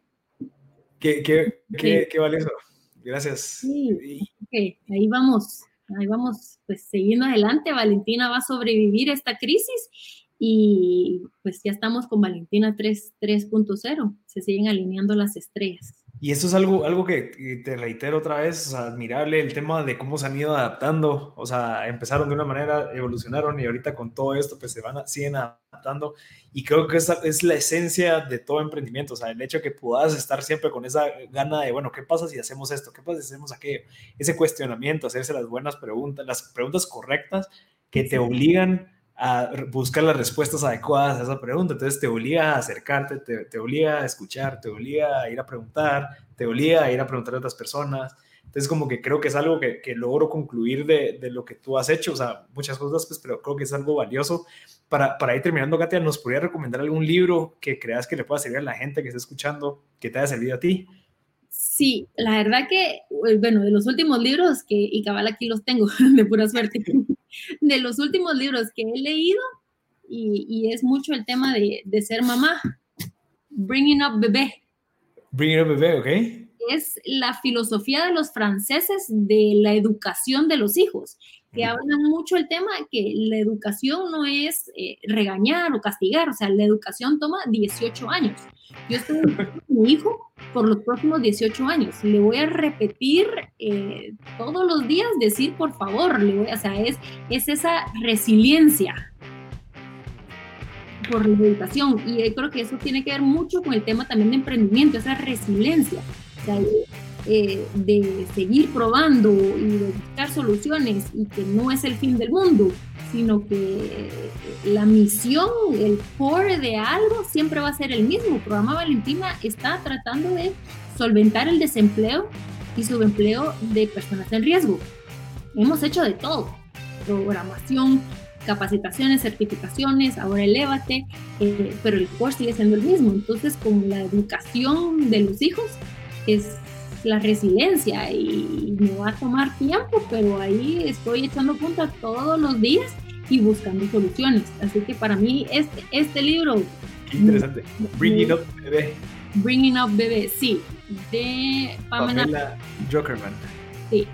Qué, qué, qué, qué valioso. Gracias. Sí, okay. ahí vamos, ahí vamos, pues siguiendo adelante. Valentina va a sobrevivir esta crisis y pues ya estamos con Valentina 3.0. Se siguen alineando las estrellas. Y eso es algo, algo que te reitero otra vez, admirable el tema de cómo se han ido adaptando, o sea, empezaron de una manera, evolucionaron y ahorita con todo esto pues se van, a, siguen adaptando y creo que esa es la esencia de todo emprendimiento, o sea, el hecho de que puedas estar siempre con esa gana de, bueno, ¿qué pasa si hacemos esto? ¿Qué pasa si hacemos aquello? Ese cuestionamiento, hacerse las buenas preguntas, las preguntas correctas que te obligan a buscar las respuestas adecuadas a esa pregunta. Entonces te obliga a acercarte, te, te, obliga a escuchar, te obliga a ir a preguntar, te obliga a ir a preguntar a otras personas. Entonces, como que creo que es algo que, que logro concluir de, de, lo que tú has hecho, o sea, muchas cosas, pues, pero creo que es algo valioso. Para, para ir terminando, Katia, ¿nos podría recomendar algún libro que creas que le pueda servir a la gente que está escuchando, que te haya servido a ti? Sí, la verdad que, eh, bueno, de los últimos libros que, y cabal aquí los tengo, de pura suerte, de los últimos libros que he leído, y, y es mucho el tema de, de ser mamá, Bringing Up Bebé. Bringing Up Bebé, ok es la filosofía de los franceses de la educación de los hijos, que hablan mucho el tema que la educación no es eh, regañar o castigar, o sea, la educación toma 18 años. Yo estoy con mi hijo por los próximos 18 años. Le voy a repetir eh, todos los días, decir por favor, le voy, o sea, es, es esa resiliencia por la educación. Y creo que eso tiene que ver mucho con el tema también de emprendimiento, esa resiliencia eh, de seguir probando y de buscar soluciones y que no es el fin del mundo, sino que la misión, el core de algo siempre va a ser el mismo. El programa Valentina está tratando de solventar el desempleo y subempleo de personas en riesgo. Hemos hecho de todo, programación, capacitaciones, certificaciones, ahora elévate, eh, pero el core sigue siendo el mismo. Entonces, con la educación de los hijos, es la resiliencia y me va a tomar tiempo, pero ahí estoy echando punta todos los días y buscando soluciones. Así que para mí este, este libro... Qué interesante. Bringing Up Bebé. Bringing Up Bebé, sí. De Pamela, Pamela Jokerman. Sí.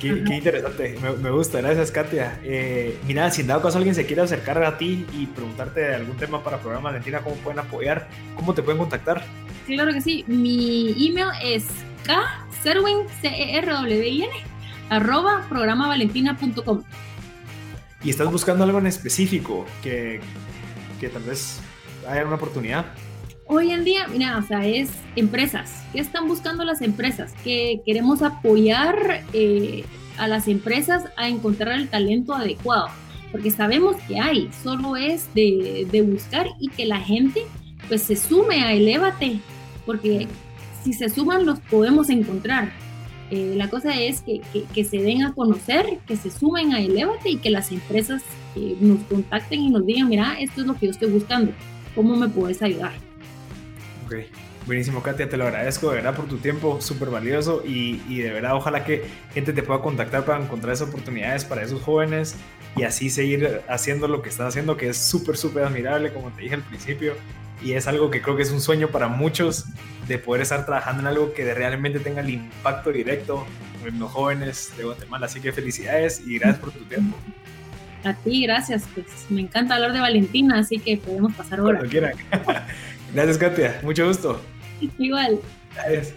Qué, interesante, me, gusta, gracias Katia. Eh, mira, si en dado caso alguien se quiere acercar a ti y preguntarte de algún tema para programa Valentina, ¿cómo pueden apoyar? ¿Cómo te pueden contactar? Claro que sí, mi email es kserwin, c e r w i n arroba programavalentina.com. ¿Y estás buscando algo en específico que, que tal vez haya una oportunidad? Hoy en día, mira, o sea, es empresas. ¿Qué están buscando las empresas? Que queremos apoyar eh, a las empresas a encontrar el talento adecuado, porque sabemos que hay, solo es de, de buscar y que la gente pues se sume a Elevate porque si se suman los podemos encontrar. Eh, la cosa es que, que, se den a conocer, que se sumen a Elevate y que las empresas eh, nos contacten y nos digan, mira, esto es lo que yo estoy buscando, ¿cómo me puedes ayudar? Ok, buenísimo Katia, te lo agradezco de verdad por tu tiempo, súper valioso y, y, de verdad ojalá que gente te pueda contactar para encontrar esas oportunidades para esos jóvenes y así seguir haciendo lo que estás haciendo, que es súper, súper admirable, como te dije al principio y es algo que creo que es un sueño para muchos de poder estar trabajando en algo que realmente tenga el impacto directo en los jóvenes de Guatemala. Así que felicidades y gracias por tu tiempo. A ti, gracias. Pues me encanta hablar de Valentina, así que podemos pasar ahora. Cuando quieran. gracias, Katia. Mucho gusto. Igual. Gracias.